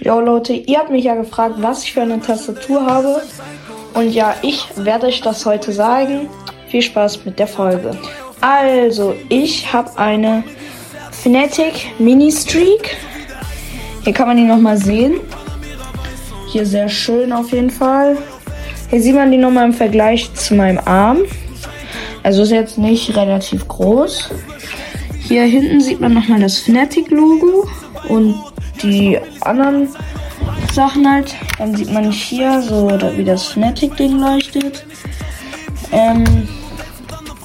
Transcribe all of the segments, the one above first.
Jo Leute, ihr habt mich ja gefragt, was ich für eine Tastatur habe. Und ja, ich werde euch das heute sagen. Viel Spaß mit der Folge. Also, ich habe eine Fnatic Mini Streak. Hier kann man die nochmal sehen. Hier sehr schön auf jeden Fall. Hier sieht man die nochmal im Vergleich zu meinem Arm. Also ist jetzt nicht relativ groß. Hier hinten sieht man nochmal das Fnatic Logo und die anderen Sachen halt. Dann sieht man hier so, wie das Fnatic-Ding leuchtet. Ähm,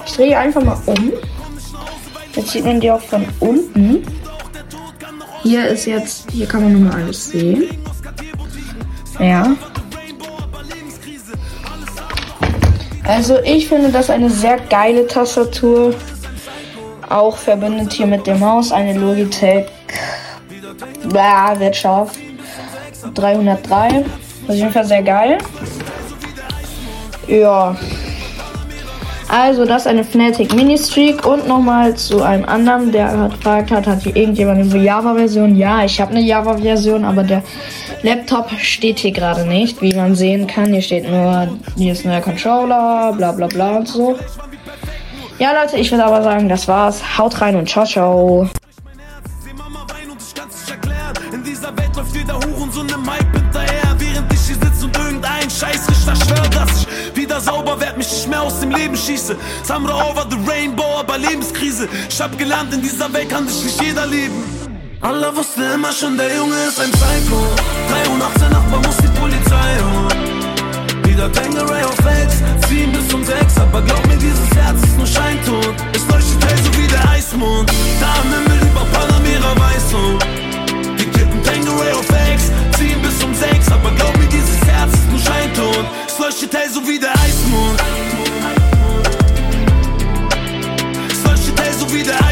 ich drehe einfach mal um. Jetzt sieht man die auch von unten. Hier ist jetzt, hier kann man nochmal alles sehen. Ja. Also ich finde das eine sehr geile Tastatur. Auch verbindet hier mit der Maus eine Logitech Blah, wird scharf. 303. Das ist auf jeden Fall sehr geil. Ja. Also, das ist eine Fnatic Mini Streak. Und nochmal zu einem anderen, der gefragt hat, hat hier irgendjemand eine Java-Version? Ja, ich habe eine Java-Version, aber der Laptop steht hier gerade nicht, wie man sehen kann. Hier steht nur, hier ist neuer Controller, bla bla bla und so. Ja, Leute, ich würde aber sagen, das war's. Haut rein und ciao, ciao. Läuft jeder Hurensohn im Hype hinterher, während ich hier sitze und irgendein Scheißrichter schwört, dass ich wieder sauber werd, mich nicht mehr aus dem Leben schieße. Samra over the rainbow, aber Lebenskrise. Ich hab gelernt, in dieser Welt kann dich nicht jeder leben. Allah wusste immer schon, der Junge ist ein Psycho. 3 wie der Eismond. Solche Days so wie der Eismond.